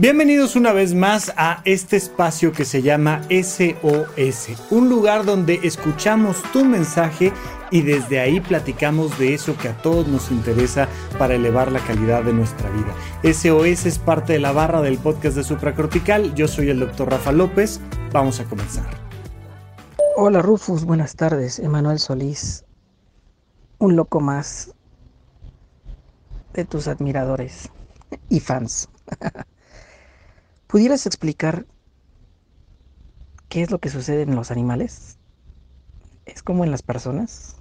Bienvenidos una vez más a este espacio que se llama SOS, un lugar donde escuchamos tu mensaje y desde ahí platicamos de eso que a todos nos interesa para elevar la calidad de nuestra vida. SOS es parte de la barra del podcast de Supracortical. Yo soy el doctor Rafa López. Vamos a comenzar. Hola Rufus, buenas tardes. Emanuel Solís, un loco más de tus admiradores y fans. ¿Pudieras explicar qué es lo que sucede en los animales? ¿Es como en las personas?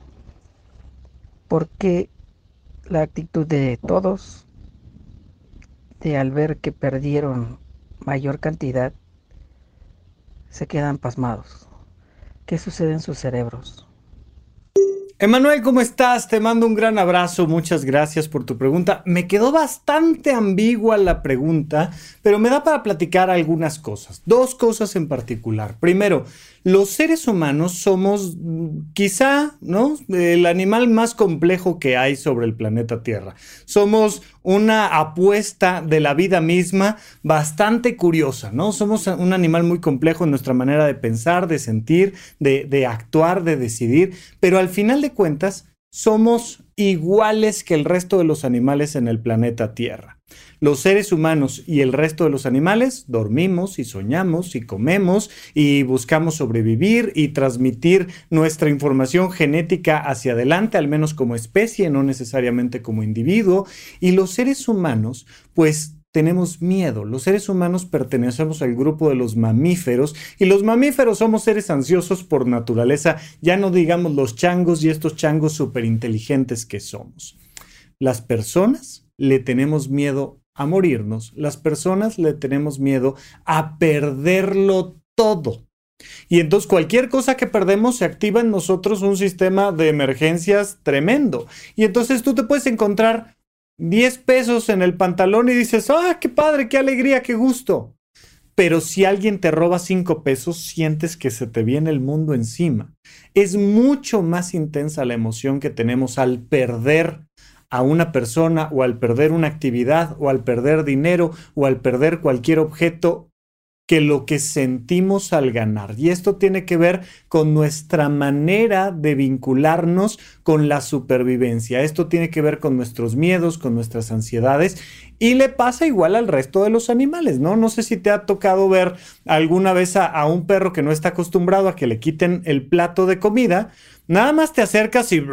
¿Por qué la actitud de todos de al ver que perdieron mayor cantidad se quedan pasmados? ¿Qué sucede en sus cerebros? Emanuel, ¿cómo estás? Te mando un gran abrazo, muchas gracias por tu pregunta. Me quedó bastante ambigua la pregunta, pero me da para platicar algunas cosas, dos cosas en particular. Primero, los seres humanos somos mm, quizá, ¿no? El animal más complejo que hay sobre el planeta Tierra. Somos una apuesta de la vida misma bastante curiosa, ¿no? Somos un animal muy complejo en nuestra manera de pensar, de sentir, de, de actuar, de decidir, pero al final de cuentas somos iguales que el resto de los animales en el planeta Tierra. Los seres humanos y el resto de los animales dormimos y soñamos y comemos y buscamos sobrevivir y transmitir nuestra información genética hacia adelante, al menos como especie, no necesariamente como individuo. Y los seres humanos, pues tenemos miedo. Los seres humanos pertenecemos al grupo de los mamíferos y los mamíferos somos seres ansiosos por naturaleza, ya no digamos los changos y estos changos súper inteligentes que somos. Las personas le tenemos miedo a morirnos, las personas le tenemos miedo a perderlo todo. Y entonces cualquier cosa que perdemos se activa en nosotros un sistema de emergencias tremendo. Y entonces tú te puedes encontrar 10 pesos en el pantalón y dices, ah, qué padre, qué alegría, qué gusto. Pero si alguien te roba 5 pesos, sientes que se te viene el mundo encima. Es mucho más intensa la emoción que tenemos al perder a una persona o al perder una actividad o al perder dinero o al perder cualquier objeto que lo que sentimos al ganar. Y esto tiene que ver con nuestra manera de vincularnos con la supervivencia. Esto tiene que ver con nuestros miedos, con nuestras ansiedades. Y le pasa igual al resto de los animales, ¿no? No sé si te ha tocado ver alguna vez a, un perro que no está acostumbrado a que le quiten el plato de comida. Nada más te acercas y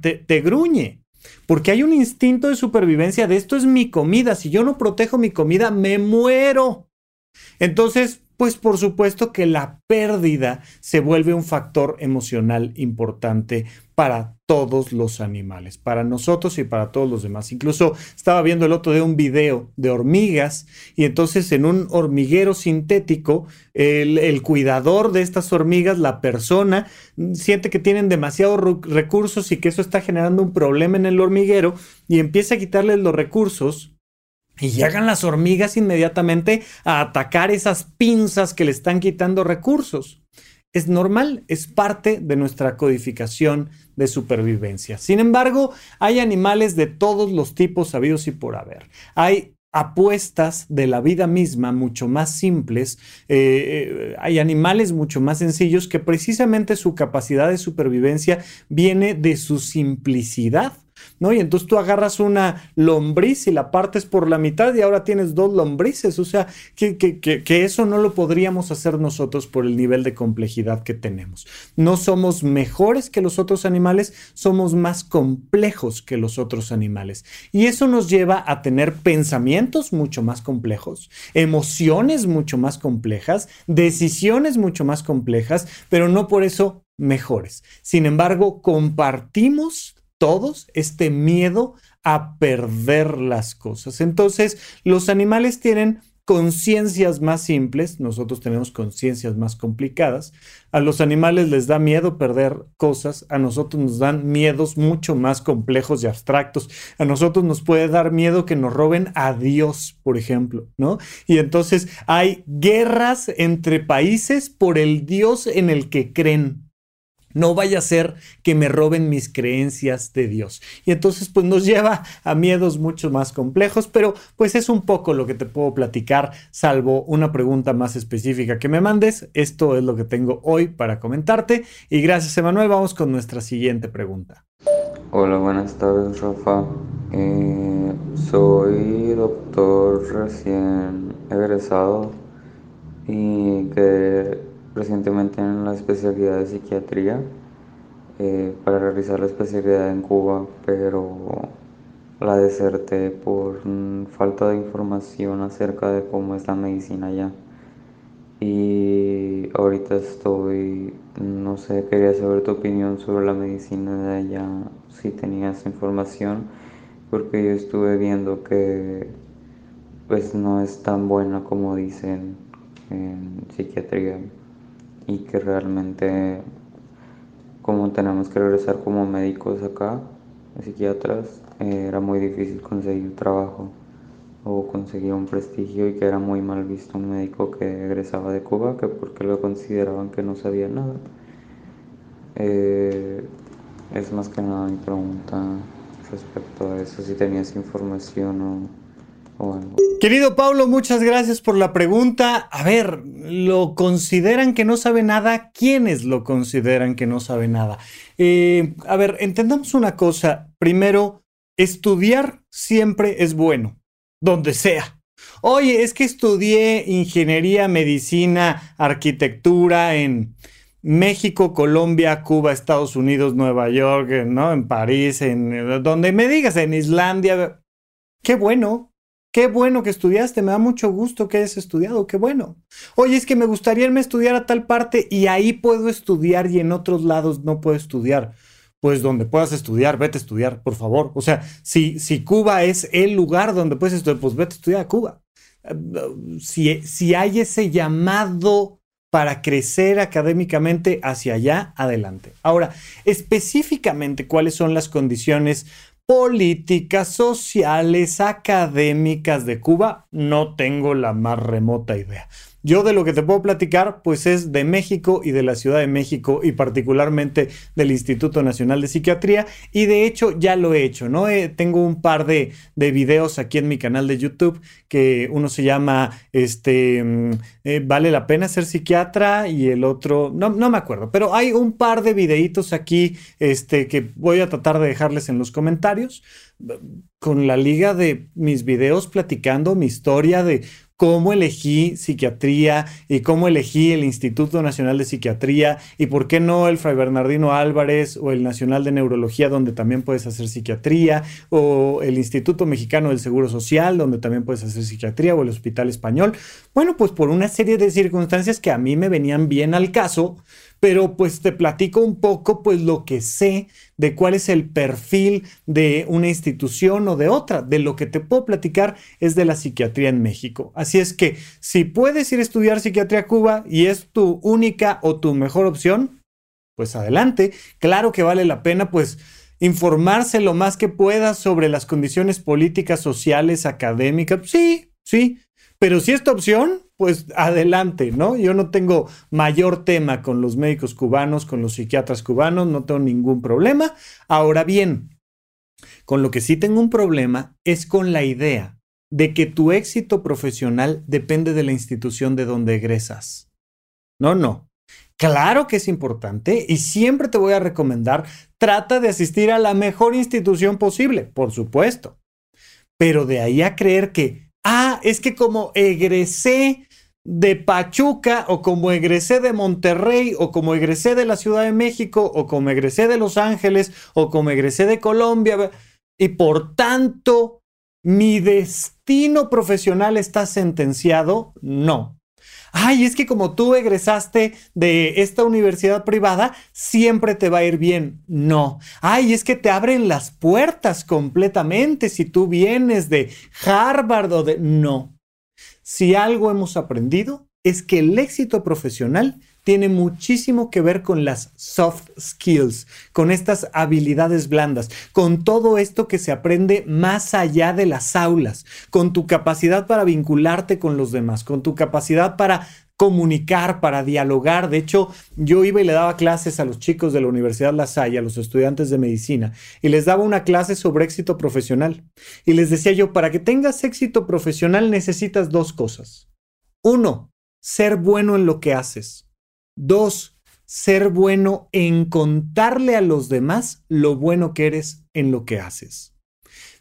te, te gruñe. Porque hay un instinto de supervivencia de esto es mi comida. Si yo no protejo mi comida, me muero. Entonces, pues por supuesto que la pérdida se vuelve un factor emocional importante para todos los animales, para nosotros y para todos los demás. Incluso estaba viendo el otro de un video de hormigas y entonces en un hormiguero sintético, el, cuidador de estas hormigas, la persona, siente que tienen demasiados recursos y que eso está generando un problema en el hormiguero y empieza a quitarles los recursos y llegan las hormigas inmediatamente a atacar esas pinzas que le están quitando recursos. Es normal, es parte de nuestra codificación de supervivencia. Sin embargo, hay animales de todos los tipos sabidos y por haber. Hay apuestas de la vida misma mucho más simples, eh, eh, hay animales mucho más sencillos que precisamente su capacidad de supervivencia viene de su simplicidad. ¿No? Y entonces tú agarras una lombriz y la partes por la mitad y ahora tienes dos lombrices. O sea, que, que, eso no lo podríamos hacer nosotros por el nivel de complejidad que tenemos. No somos mejores que los otros animales, somos más complejos que los otros animales. Y eso nos lleva a tener pensamientos mucho más complejos, emociones mucho más complejas, decisiones mucho más complejas, pero no por eso mejores. Sin embargo, compartimos todos este miedo a perder las cosas. Entonces, los animales tienen conciencias más simples, nosotros tenemos conciencias más complicadas. A los animales les da miedo perder cosas, a nosotros nos dan miedos mucho más complejos y abstractos. A nosotros nos puede dar miedo que nos roben a Dios, por ejemplo, ¿no? Y entonces hay guerras entre países por el Dios en el que creen. No vaya a ser que me roben mis creencias de Dios. Y entonces pues nos lleva a miedos mucho más complejos, pero pues es un poco lo que te puedo platicar, salvo una pregunta más específica que me mandes. Esto es lo que tengo hoy para comentarte. Y gracias Emanuel, vamos con nuestra siguiente pregunta. Hola, buenas tardes Rafa. Eh, soy doctor recién egresado y que recientemente en la especialidad de psiquiatría eh, para realizar la especialidad en Cuba, pero la deserté por falta de información acerca de cómo es la medicina allá. Y ahorita estoy, no sé, quería saber tu opinión sobre la medicina de allá, si tenías información, porque yo estuve viendo que pues no es tan buena como dicen en psiquiatría y que realmente como tenemos que regresar como médicos acá, psiquiatras, eh, era muy difícil conseguir trabajo o conseguir un prestigio y que era muy mal visto un médico que egresaba de Cuba, que porque lo consideraban que no sabía nada. Eh, es más que nada mi pregunta respecto a eso, si tenías información o, Querido Pablo, muchas gracias por la pregunta. A ver, ¿lo consideran que no sabe nada? ¿Quiénes lo consideran que no sabe nada? Eh, a ver, entendamos una cosa. Primero, estudiar siempre es bueno, donde sea. Oye, es que estudié ingeniería, medicina, arquitectura en México, Colombia, Cuba, Estados Unidos, Nueva York, ¿no? En París, en donde me digas, en Islandia. Qué bueno, Qué bueno que estudiaste, me da mucho gusto que hayas estudiado, qué bueno. Oye, es que me gustaría irme a estudiar a tal parte y ahí puedo estudiar y en otros lados no puedo estudiar. Pues donde puedas estudiar, vete a estudiar, por favor. O sea, si, si Cuba es el lugar donde puedes estudiar, pues vete a estudiar a Cuba. Si, si hay ese llamado para crecer académicamente hacia allá, adelante. Ahora, específicamente, ¿cuáles son las condiciones políticas, sociales, académicas de Cuba, no tengo la más remota idea. Yo de lo que te puedo platicar, pues es de México y de la Ciudad de México y particularmente del Instituto Nacional de Psiquiatría. Y de hecho ya lo he hecho, ¿no? Eh, tengo un par de, de, videos aquí en mi canal de YouTube que uno se llama, este, mm, eh, vale la pena ser psiquiatra y el otro, no, no me acuerdo, pero hay un par de videitos aquí, este, que voy a tratar de dejarles en los comentarios con la liga de mis videos platicando mi historia de cómo elegí psiquiatría y cómo elegí el Instituto Nacional de Psiquiatría y por qué no el Fray Bernardino Álvarez o el Nacional de Neurología donde también puedes hacer psiquiatría o el Instituto Mexicano del Seguro Social donde también puedes hacer psiquiatría o el Hospital Español. Bueno, pues por una serie de circunstancias que a mí me venían bien al caso, pero pues te platico un poco pues lo que sé de cuál es el perfil de una institución o de otra. De lo que te puedo platicar es de la psiquiatría en México. Así es que si puedes ir a estudiar psiquiatría a Cuba y es tu única o tu mejor opción, pues adelante. Claro que vale la pena pues informarse lo más que puedas sobre las condiciones políticas, sociales, académicas. Sí, sí. Pero si es tu opción, pues adelante, ¿no? Yo no tengo mayor tema con los médicos cubanos, con los psiquiatras cubanos, no tengo ningún problema. Ahora bien, con lo que sí tengo un problema es con la idea de que tu éxito profesional depende de la institución de donde egresas. No, no. Claro que es importante y siempre te voy a recomendar, trata de asistir a la mejor institución posible, por supuesto. Pero de ahí a creer que, ah, es que como egresé de Pachuca o como egresé de Monterrey o como egresé de la Ciudad de México o como egresé de Los Ángeles o como egresé de Colombia y por tanto mi destino profesional está sentenciado, no. Ay, es que como tú egresaste de esta universidad privada, siempre te va a ir bien. No. Ay, es que te abren las puertas completamente si tú vienes de Harvard o de... No si algo hemos aprendido es que el éxito profesional tiene muchísimo que ver con las soft skills, con estas habilidades blandas, con todo esto que se aprende más allá de las aulas, con tu capacidad para vincularte con los demás, con tu capacidad para comunicar, para dialogar. De hecho, yo iba y le daba clases a los chicos de la Universidad La Salle, a los estudiantes de medicina, y les daba una clase sobre éxito profesional. Y les decía yo, para que tengas éxito profesional necesitas dos cosas. Uno, ser bueno en lo que haces. Dos, ser bueno en contarle a los demás lo bueno que eres en lo que haces.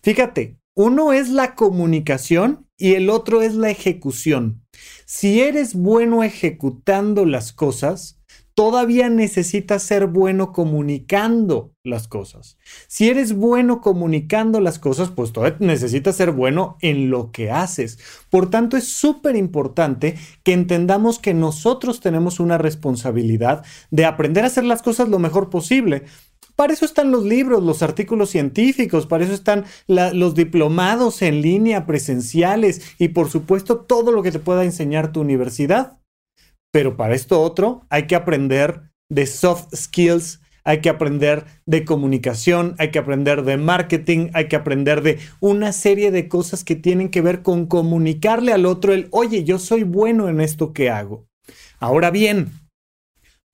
Fíjate, uno es la comunicación y el otro es la ejecución. Si eres bueno ejecutando las cosas, todavía necesitas ser bueno comunicando las cosas. Si eres bueno comunicando las cosas, pues todavía necesitas ser bueno en lo que haces. Por tanto, es súper importante que entendamos que nosotros tenemos una responsabilidad de aprender a hacer las cosas lo mejor posible. Para eso están los libros, los artículos científicos, para eso están los diplomados en línea, presenciales y por supuesto todo lo que te pueda enseñar tu universidad. Pero para esto otro hay que aprender de soft skills, hay que aprender de comunicación, hay que aprender de marketing, hay que aprender de una serie de cosas que tienen que ver con comunicarle al otro el, oye, yo soy bueno en esto que hago. Ahora bien,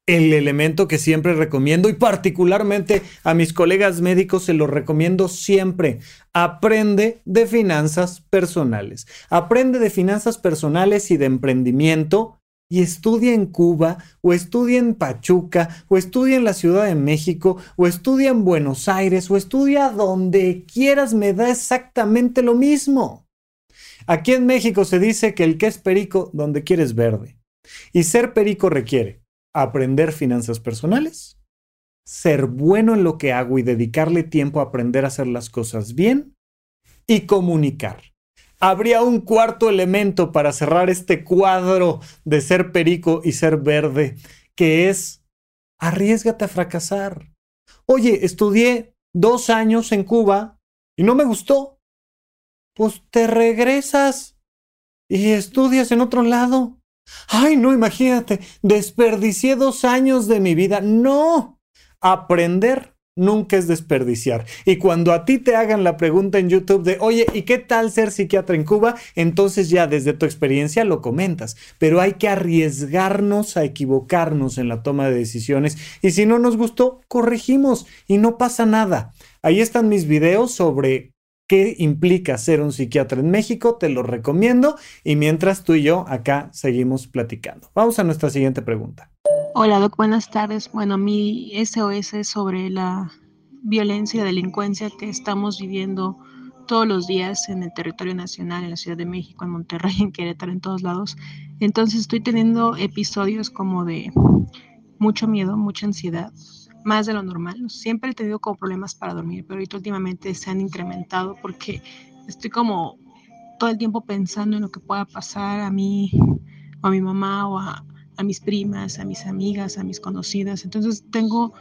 el elemento que siempre recomiendo y particularmente a mis colegas médicos se lo recomiendo siempre. Aprende de finanzas personales. Aprende de finanzas personales y de emprendimiento y estudia en Cuba o estudia en Pachuca o estudia en la Ciudad de México o estudia en Buenos Aires o estudia donde quieras me da exactamente lo mismo. Aquí en México se dice que el que es perico donde quieres verde. Y ser perico requiere aprender finanzas personales, ser bueno en lo que hago y dedicarle tiempo a aprender a hacer las cosas bien y comunicar. Habría un cuarto elemento para cerrar este cuadro de ser perico y ser verde, que es arriesgate a fracasar. Oye, estudié dos años en Cuba y no me gustó. Pues te regresas y estudias en otro lado. Ay, no, imagínate, desperdicié dos años de mi vida. No, aprender nunca es desperdiciar. Y cuando a ti te hagan la pregunta en YouTube de, oye, ¿y qué tal ser psiquiatra en Cuba? Entonces ya desde tu experiencia lo comentas. Pero hay que arriesgarnos a equivocarnos en la toma de decisiones. Y si no nos gustó, corregimos y no pasa nada. Ahí están mis videos sobre qué implica ser un psiquiatra en México, te lo recomiendo y mientras tú y yo acá seguimos platicando. Vamos a nuestra siguiente pregunta. Hola Doc, buenas tardes. Bueno, mi SOS es sobre la violencia y delincuencia que estamos viviendo todos los días en el territorio nacional, en la Ciudad de México, en Monterrey, en Querétaro, en todos lados. Entonces estoy teniendo episodios como de mucho miedo, mucha ansiedad, más de lo normal. Siempre he tenido como problemas para dormir, pero ahorita últimamente se han incrementado porque estoy como todo el tiempo pensando en lo que pueda pasar a mí o a mi mamá o a, mis primas, a mis amigas, a mis conocidas. Entonces tengo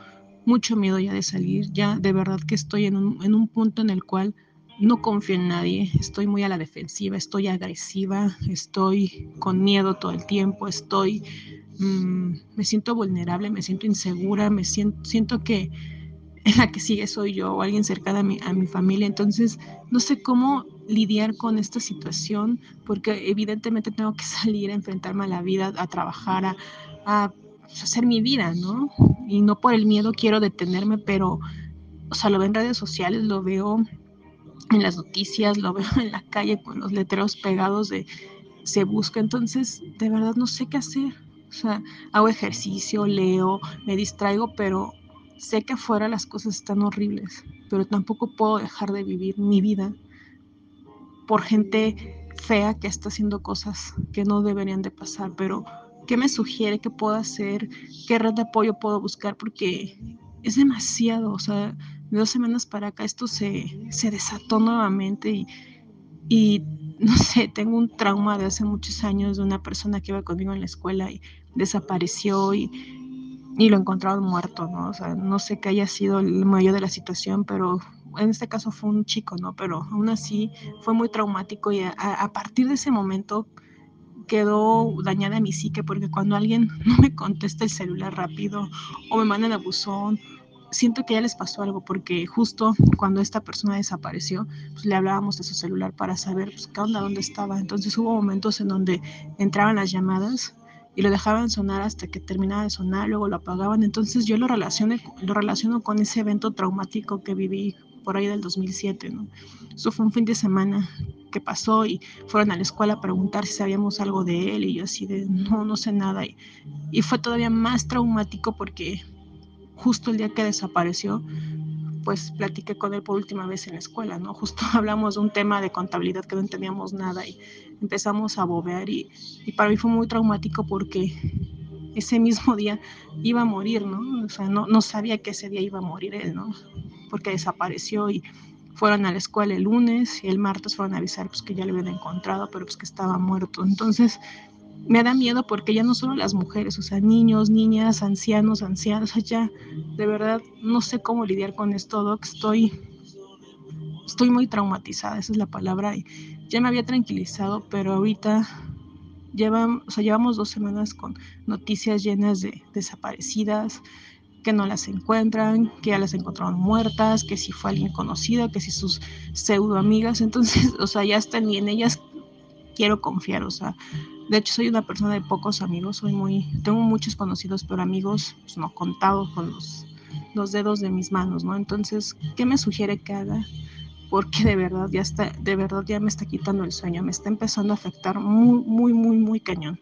mucho miedo ya de salir, ya de verdad que estoy en un, en un punto en el cual no confío en nadie, estoy muy a la defensiva, estoy agresiva, estoy con miedo todo el tiempo, estoy Mm, me siento vulnerable, me siento insegura, me siento, siento que la que sigue soy yo o alguien cercano a mi, a mi familia. Entonces, no sé cómo lidiar con esta situación porque evidentemente tengo que salir a enfrentarme a la vida, a trabajar, a, a hacer mi vida, ¿no? Y no por el miedo quiero detenerme, pero, o sea, lo veo en redes sociales, lo veo en las noticias, lo veo en la calle con los letreros pegados de se busca, entonces de verdad no sé qué hacer. O sea, hago ejercicio, leo, me distraigo, pero sé que afuera las cosas están horribles, pero tampoco puedo dejar de vivir mi vida por gente fea que está haciendo cosas que no deberían de pasar, pero ¿qué me sugiere? ¿Qué puedo hacer? ¿Qué red de apoyo puedo buscar? Porque es demasiado, o sea, de dos semanas para acá esto se, se desató nuevamente y, y no sé, tengo un trauma de hace muchos años de una persona que iba conmigo en la escuela y desapareció y, lo encontraron muerto, ¿no? O sea, no sé qué haya sido el mayor de la situación, pero en este caso fue un chico, ¿no? Pero aún así fue muy traumático y a, partir de ese momento quedó dañada mi psique porque cuando alguien no me contesta el celular rápido o me mandan a buzón siento que ya les pasó algo porque justo cuando esta persona desapareció, pues le hablábamos de su celular para saber pues, qué onda, dónde estaba. Entonces hubo momentos en donde entraban las llamadas y lo dejaban sonar hasta que terminaba de sonar, luego lo apagaban. Entonces yo lo, relacioné, lo relaciono con ese evento traumático que viví por ahí del 2007, ¿no? Eso fue un fin de semana que pasó y fueron a la escuela a preguntar si sabíamos algo de él y yo así de no, no sé nada. Y, y fue todavía más traumático porque justo el día que desapareció, pues platiqué con él por última vez en la escuela, ¿no? Justo hablamos de un tema de contabilidad que no entendíamos nada y empezamos a bobear y, y para mí fue muy traumático porque ese mismo día iba a morir, ¿no? O sea, no, no sabía que ese día iba a morir él, ¿no? Porque desapareció y fueron a la escuela el lunes y el martes fueron a avisar pues que ya le habían encontrado, pero pues que estaba muerto. Entonces, me da miedo porque ya no solo las mujeres, o sea, niños, niñas, ancianos, ancianos, ya de verdad no sé cómo lidiar con esto, Doc. Estoy, estoy muy traumatizada, esa es la palabra. Ya me había tranquilizado, pero ahorita llevan, o sea, llevamos dos semanas con noticias llenas de desaparecidas, que no las encuentran, que ya las encontraron muertas, que si fue alguien conocido, que si sus pseudo amigas, entonces, o sea, ya están ni en ellas quiero confiar, o sea, de hecho soy una persona de pocos amigos, soy muy, tengo muchos conocidos, pero amigos pues, no contados con los, los dedos de mis manos, ¿no? Entonces, ¿qué me sugiere que haga? Porque de verdad ya está, de verdad ya me está quitando el sueño, me está empezando a afectar muy, muy, muy, muy cañón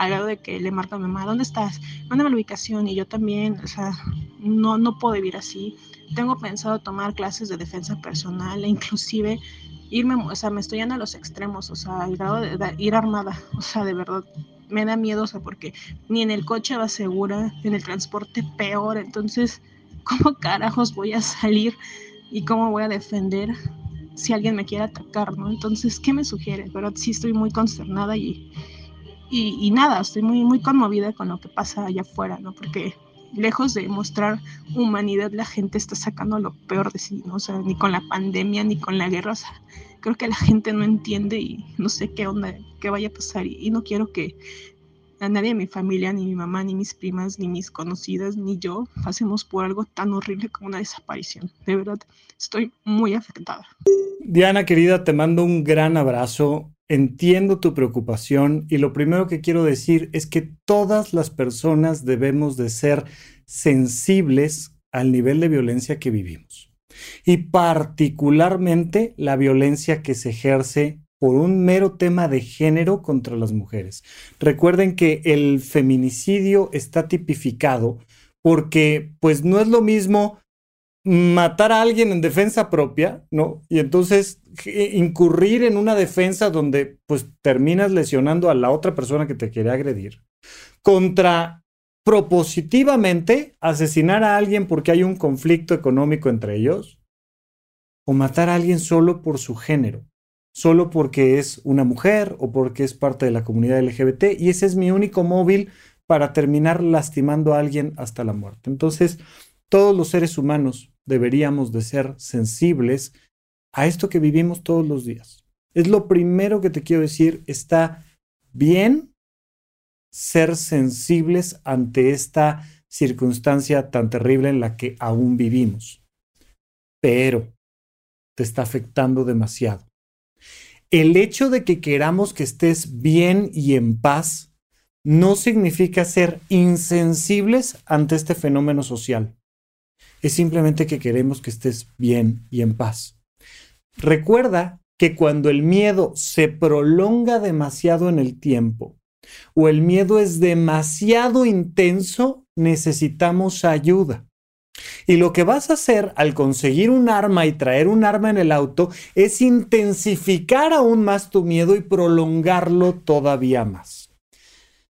al grado de que le marca a mi mamá, ¿dónde estás? Mándame la ubicación y yo también, o sea, no, no puedo vivir así. Tengo pensado tomar clases de defensa personal e inclusive irme, o sea, me estoy yendo a los extremos, o sea, al grado de, ir armada, o sea, de verdad, me da miedo, o sea, porque ni en el coche va segura, en el transporte peor, entonces, ¿cómo carajos voy a salir y cómo voy a defender si alguien me quiere atacar, ¿no? Entonces, ¿qué me sugiere? Pero sí estoy muy consternada y, y, y nada, estoy muy, muy conmovida con lo que pasa allá afuera, ¿no? Porque lejos de mostrar humanidad, la gente está sacando lo peor de sí, ¿no? O sea, ni con la pandemia, ni con la guerra, o sea, creo que la gente no entiende y no sé qué onda, qué vaya a pasar y, no quiero que a nadie de mi familia, ni mi mamá, ni mis primas, ni mis conocidas, ni yo pasemos por algo tan horrible como una desaparición. De verdad, estoy muy afectada. Diana, querida, te mando un gran abrazo. Entiendo tu preocupación y lo primero que quiero decir es que todas las personas debemos de ser sensibles al nivel de violencia que vivimos y particularmente la violencia que se ejerce por un mero tema de género contra las mujeres. Recuerden que el feminicidio está tipificado porque pues no es lo mismo matar a alguien en defensa propia, ¿no? Y entonces incurrir en una defensa donde pues terminas lesionando a la otra persona que te quiere agredir, contra propositivamente asesinar a alguien porque hay un conflicto económico entre ellos, o matar a alguien solo por su género, solo porque es una mujer o porque es parte de la comunidad LGBT, y ese es mi único móvil para terminar lastimando a alguien hasta la muerte. Entonces, todos los seres humanos deberíamos de ser sensibles a esto que vivimos todos los días. Es lo primero que te quiero decir, está bien ser sensibles ante esta circunstancia tan terrible en la que aún vivimos, pero te está afectando demasiado. El hecho de que queramos que estés bien y en paz no significa ser insensibles ante este fenómeno social. Es simplemente que queremos que estés bien y en paz. Recuerda que cuando el miedo se prolonga demasiado en el tiempo o el miedo es demasiado intenso, necesitamos ayuda. Y lo que vas a hacer al conseguir un arma y traer un arma en el auto es intensificar aún más tu miedo y prolongarlo todavía más.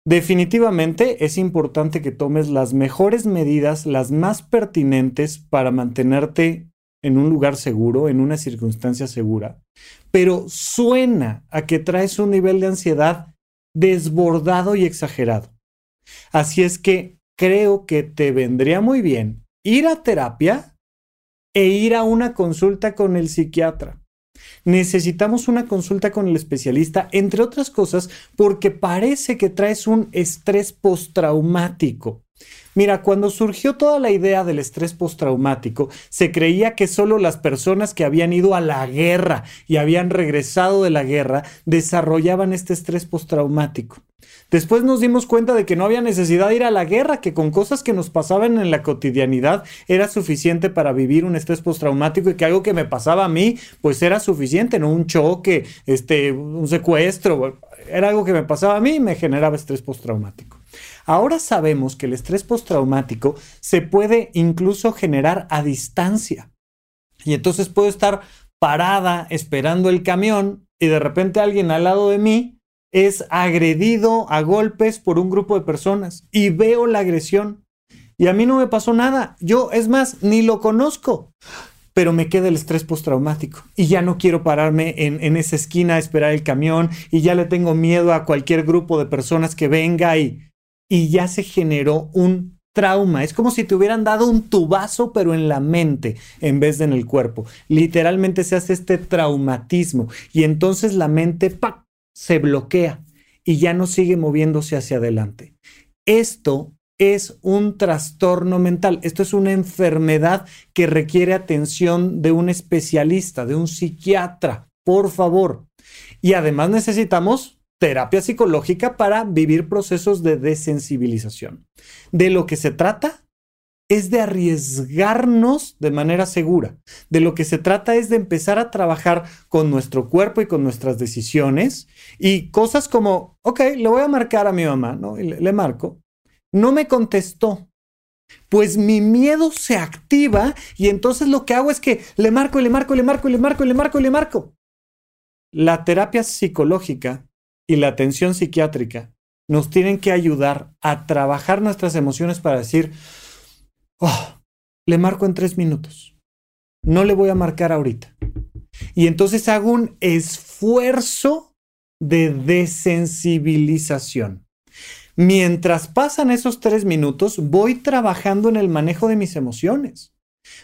Definitivamente es importante que tomes las mejores medidas, las más pertinentes para mantenerte en un lugar seguro, en una circunstancia segura, pero suena a que traes un nivel de ansiedad desbordado y exagerado. Así es que creo que te vendría muy bien ir a terapia e ir a una consulta con el psiquiatra. Necesitamos una consulta con el especialista, entre otras cosas, porque parece que traes un estrés postraumático. Mira, cuando surgió toda la idea del estrés postraumático, se creía que solo las personas que habían ido a la guerra y habían regresado de la guerra desarrollaban este estrés postraumático. Después nos dimos cuenta de que no había necesidad de ir a la guerra, que con cosas que nos pasaban en la cotidianidad era suficiente para vivir un estrés postraumático y que algo que me pasaba a mí, pues era suficiente, no un choque, este, un secuestro, era algo que me pasaba a mí y me generaba estrés postraumático. Ahora sabemos que el estrés postraumático se puede incluso generar a distancia. Y entonces puedo estar parada esperando el camión y de repente alguien al lado de mí es agredido a golpes por un grupo de personas y veo la agresión. Y a mí no me pasó nada. Yo, es más, ni lo conozco. Pero me queda el estrés postraumático y ya no quiero pararme en, en, esa esquina a esperar el camión y ya le tengo miedo a cualquier grupo de personas que venga y, y ya se generó un trauma. Es como si te hubieran dado un tubazo, pero en la mente en vez de en el cuerpo. Literalmente se hace este traumatismo y entonces la mente. Se bloquea y ya no sigue moviéndose hacia adelante. Esto es un trastorno mental. Esto es una enfermedad que requiere atención de un especialista, de un psiquiatra, por favor. Y además necesitamos terapia psicológica para vivir procesos de desensibilización. De lo que se trata es de arriesgarnos de manera segura. De lo que se trata es de empezar a trabajar con nuestro cuerpo y con nuestras decisiones y cosas como, ok, le voy a marcar a mi mamá, ¿no? Le, marco. No me contestó. Pues mi miedo se activa y entonces lo que hago es que le marco le marco le marco le marco le marco le marco. La terapia psicológica y la atención psiquiátrica nos tienen que ayudar a trabajar nuestras emociones para decir, oh, le marco en tres minutos, no le voy a marcar ahorita. Y entonces hago un esfuerzo de desensibilización. Mientras pasan esos tres minutos, voy trabajando en el manejo de mis emociones.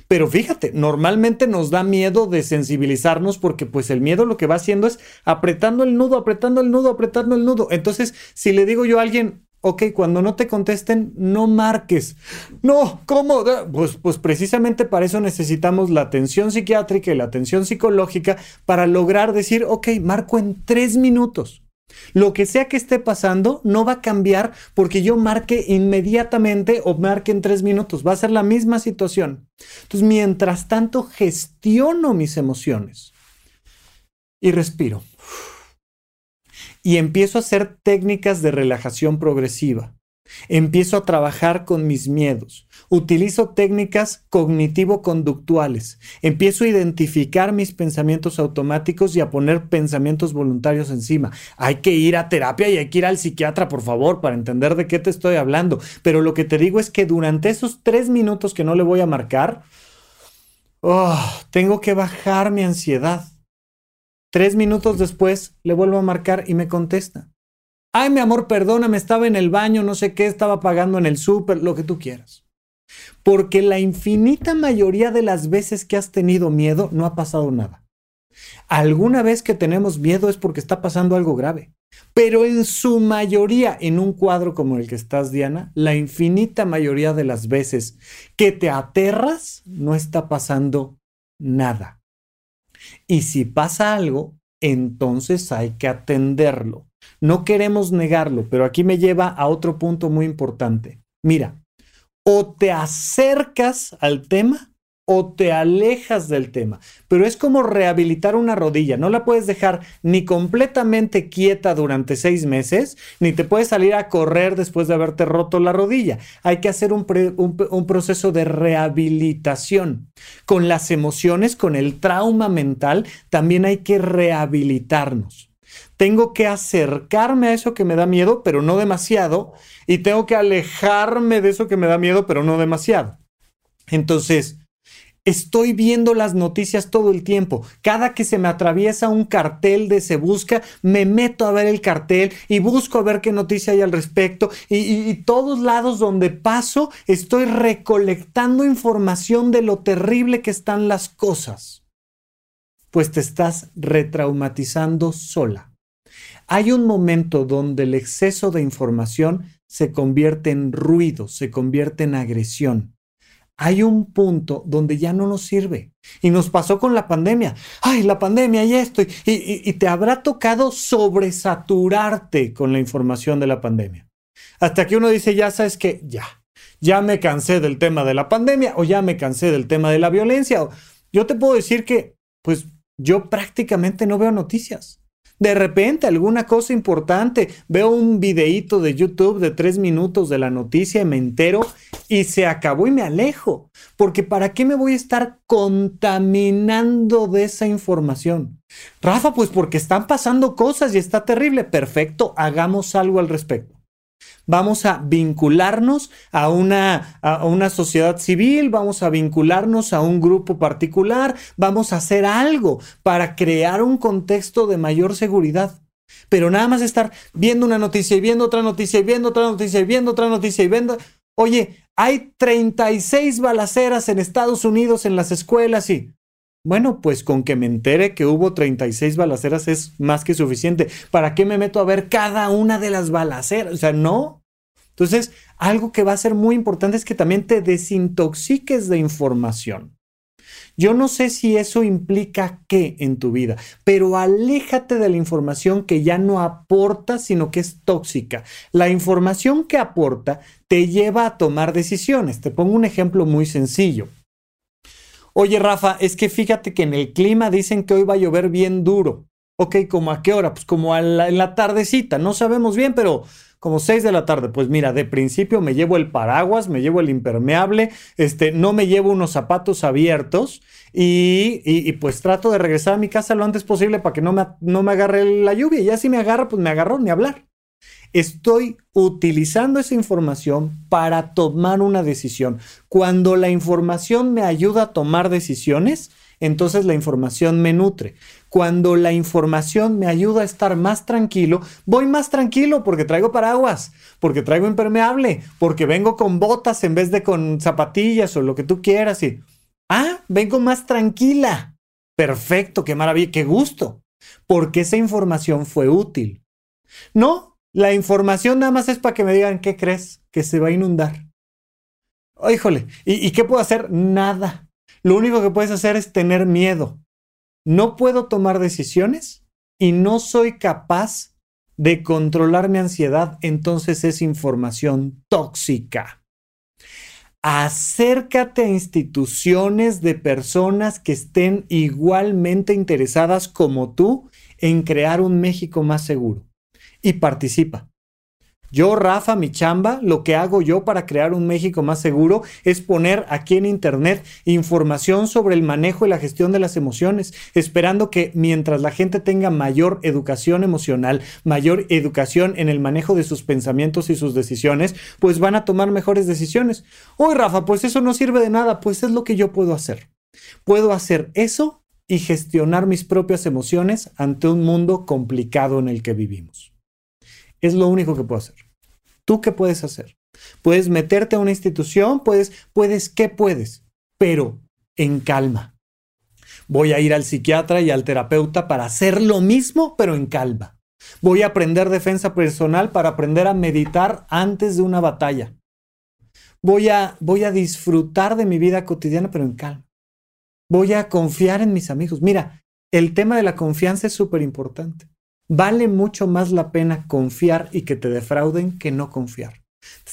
Pero fíjate, normalmente nos da miedo de sensibilizarnos porque pues el miedo lo que va haciendo es apretando el nudo, apretando el nudo, apretando el nudo. Entonces, si le digo yo a alguien, ok, cuando no te contesten, no marques. No, ¿cómo? Pues, pues precisamente para eso necesitamos la atención psiquiátrica y la atención psicológica para lograr decir, ok, marco en tres minutos. Lo que sea que esté pasando no va a cambiar porque yo marque inmediatamente o marque en tres minutos. Va a ser la misma situación. Entonces, mientras tanto, gestiono mis emociones y respiro. Y empiezo a hacer técnicas de relajación progresiva. Empiezo a trabajar con mis miedos. Utilizo técnicas cognitivo-conductuales. Empiezo a identificar mis pensamientos automáticos y a poner pensamientos voluntarios encima. Hay que ir a terapia y hay que ir al psiquiatra, por favor, para entender de qué te estoy hablando. Pero lo que te digo es que durante esos tres minutos que no le voy a marcar, oh, tengo que bajar mi ansiedad. Tres minutos después le vuelvo a marcar y me contesta. Ay, mi amor, perdóname, estaba en el baño, no sé qué, estaba pagando en el súper, lo que tú quieras. Porque la infinita mayoría de las veces que has tenido miedo no ha pasado nada. Alguna vez que tenemos miedo es porque está pasando algo grave. Pero en su mayoría, en un cuadro como el que estás, Diana, la infinita mayoría de las veces que te aterras, no está pasando nada. Y si pasa algo, entonces hay que atenderlo. No queremos negarlo, pero aquí me lleva a otro punto muy importante. Mira, o te acercas al tema o te alejas del tema, pero es como rehabilitar una rodilla, no la puedes dejar ni completamente quieta durante seis meses, ni te puedes salir a correr después de haberte roto la rodilla. Hay que hacer un, un proceso de rehabilitación. Con las emociones, con el trauma mental, también hay que rehabilitarnos tengo que acercarme a eso que me da miedo, pero no demasiado, y tengo que alejarme de eso que me da miedo, pero no demasiado. Entonces, estoy viendo las noticias todo el tiempo. Cada que se me atraviesa un cartel de Se Busca, me meto a ver el cartel y busco a ver qué noticia hay al respecto. Y, y todos lados donde paso, estoy recolectando información de lo terrible que están las cosas. Pues te estás retraumatizando sola hay un momento donde el exceso de información se convierte en ruido, se convierte en agresión. Hay un punto donde ya no nos sirve. Y nos pasó con la pandemia. Ay, la pandemia y esto. Y, te habrá tocado sobresaturarte con la información de la pandemia. Hasta que uno dice, ya sabes que ya, ya me cansé del tema de la pandemia o ya me cansé del tema de la violencia. Yo te puedo decir que, pues, yo prácticamente no veo noticias. De repente, alguna cosa importante, veo un videíto de YouTube de tres minutos de la noticia y me entero y se acabó y me alejo. Porque ¿para qué me voy a estar contaminando de esa información? Rafa, pues porque están pasando cosas y está terrible. Perfecto, hagamos algo al respecto vamos a vincularnos a una, a una sociedad civil, vamos a vincularnos a un grupo particular, vamos a hacer algo para crear un contexto de mayor seguridad. Pero nada más estar viendo una noticia y viendo otra noticia y viendo otra noticia y viendo otra noticia y viendo... Oye, hay 36 balaceras en Estados Unidos en las escuelas y... Bueno, pues con que me entere que hubo 36 balaceras es más que suficiente. ¿Para qué me meto a ver cada una de las balaceras? O sea, no, entonces, algo que va a ser muy importante es que también te desintoxiques de información. Yo no sé si eso implica qué en tu vida, pero aléjate de la información que ya no aporta, sino que es tóxica. La información que aporta te lleva a tomar decisiones. Te pongo un ejemplo muy sencillo. Oye, Rafa, es que fíjate que en el clima dicen que hoy va a llover bien duro. Ok, ¿como a qué hora? Pues como en la tardecita, no sabemos bien, pero como 6 de la tarde. Pues mira, de principio me llevo el paraguas, me llevo el impermeable, este, no me llevo unos zapatos abiertos y, y, pues trato de regresar a mi casa lo antes posible para que no me, no me agarre la lluvia. Y ya si me agarra, pues me agarró ni hablar. Estoy utilizando esa información para tomar una decisión. Cuando la información me ayuda a tomar decisiones, entonces la información me nutre. Cuando la información me ayuda a estar más tranquilo, voy más tranquilo porque traigo paraguas, porque traigo impermeable, porque vengo con botas en vez de con zapatillas o lo que tú quieras. Y, ah, vengo más tranquila. Perfecto, qué maravilla, qué gusto. Porque esa información fue útil. No, la información nada más es para que me digan, ¿qué crees? Que se va a inundar. híjole, ¿y, ¿y qué puedo hacer? Nada. Lo único que puedes hacer es tener miedo. No puedo tomar decisiones y no soy capaz de controlar mi ansiedad, entonces es información tóxica. Acércate a instituciones de personas que estén igualmente interesadas como tú en crear un México más seguro y participa. Yo, Rafa, mi chamba, lo que hago yo para crear un México más seguro es poner aquí en Internet información sobre el manejo y la gestión de las emociones, esperando que mientras la gente tenga mayor educación emocional, mayor educación en el manejo de sus pensamientos y sus decisiones, pues van a tomar mejores decisiones. Hoy, Rafa, pues eso no sirve de nada, pues es lo que yo puedo hacer. Puedo hacer eso y gestionar mis propias emociones ante un mundo complicado en el que vivimos. Es lo único que puedo hacer. ¿Tú qué puedes hacer? Puedes meterte a una institución, puedes, puedes, ¿qué puedes? Pero en calma. Voy a ir al psiquiatra y al terapeuta para hacer lo mismo, pero en calma. Voy a aprender defensa personal para aprender a meditar antes de una batalla. Voy a, voy a disfrutar de mi vida cotidiana, pero en calma. Voy a confiar en mis amigos. Mira, el tema de la confianza es súper importante. Vale mucho más la pena confiar y que te defrauden que no confiar.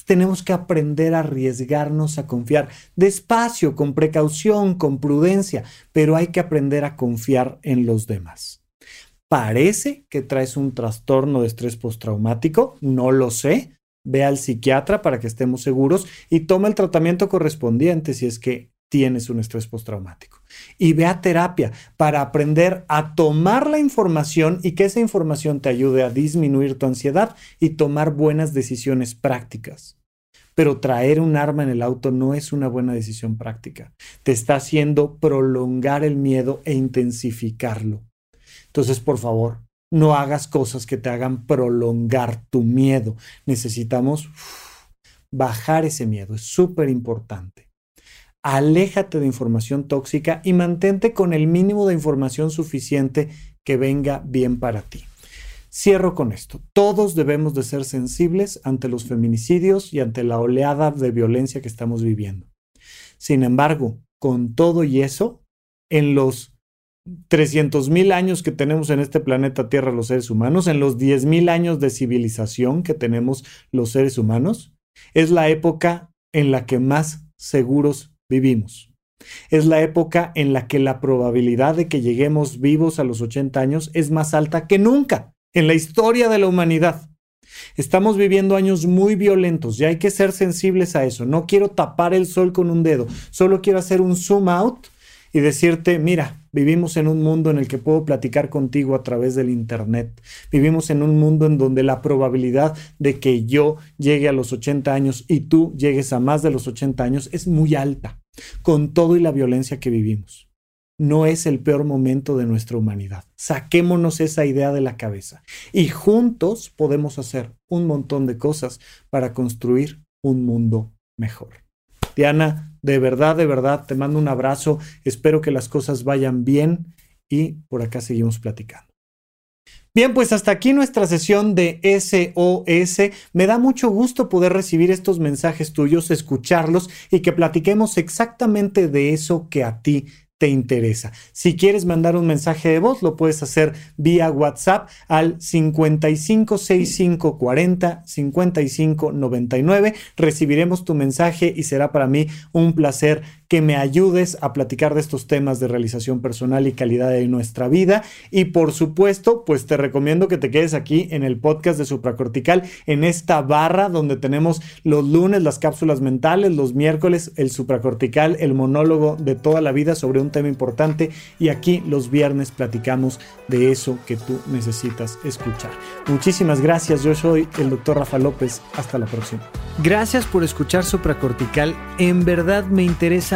tenemos que aprender a arriesgarnos a confiar despacio, con precaución, con prudencia, pero hay que aprender a confiar en los demás. Parece que traes un trastorno de estrés postraumático, no lo sé. Ve al psiquiatra para que estemos seguros y toma el tratamiento correspondiente si es que tienes un estrés postraumático. Y ve a terapia para aprender a tomar la información y que esa información te ayude a disminuir tu ansiedad y tomar buenas decisiones prácticas. Pero traer un arma en el auto no es una buena decisión práctica. Te está haciendo prolongar el miedo e intensificarlo. Entonces, por favor, no hagas cosas que te hagan prolongar tu miedo. Necesitamos bajar ese miedo. Es súper importante aléjate de información tóxica y mantente con el mínimo de información suficiente que venga bien para ti. Cierro con esto. Todos debemos de ser sensibles ante los feminicidios y ante la oleada de violencia que estamos viviendo. Sin embargo, con todo y eso, en los 300 mil años que tenemos en este planeta Tierra los seres humanos, en los 10 mil años de civilización que tenemos los seres humanos, es la época en la que más seguros vivimos. Es la época en la que la probabilidad de que lleguemos vivos a los 80 años es más alta que nunca en la historia de la humanidad. Estamos viviendo años muy violentos y hay que ser sensibles a eso. No quiero tapar el sol con un dedo, solo quiero hacer un zoom out y decirte, mira, vivimos en un mundo en el que puedo platicar contigo a través del Internet. Vivimos en un mundo en donde la probabilidad de que yo llegue a los 80 años y tú llegues a más de los 80 años es muy alta, con todo y la violencia que vivimos. No es el peor momento de nuestra humanidad. Saquémonos esa idea de la cabeza y juntos podemos hacer un montón de cosas para construir un mundo mejor. Diana, de verdad, de verdad, te mando un abrazo. Espero que las cosas vayan bien y por acá seguimos platicando. Bien, pues hasta aquí nuestra sesión de SOS. Me da mucho gusto poder recibir estos mensajes tuyos, escucharlos y que platiquemos exactamente de eso que a ti te interesa. Si quieres mandar un mensaje de voz, lo puedes hacer vía WhatsApp al 556540 5599. Recibiremos tu mensaje y será para mí un placer que me ayudes a platicar de estos temas de realización personal y calidad de nuestra vida. Y por supuesto, pues te recomiendo que te quedes aquí en el podcast de Supracortical, en esta barra donde tenemos los lunes las cápsulas mentales, los miércoles el supracortical, el monólogo de toda la vida sobre un tema importante y aquí los viernes platicamos de eso que tú necesitas escuchar. Muchísimas gracias, yo soy el doctor Rafa López, hasta la próxima. Gracias por escuchar Supracortical, en verdad me interesa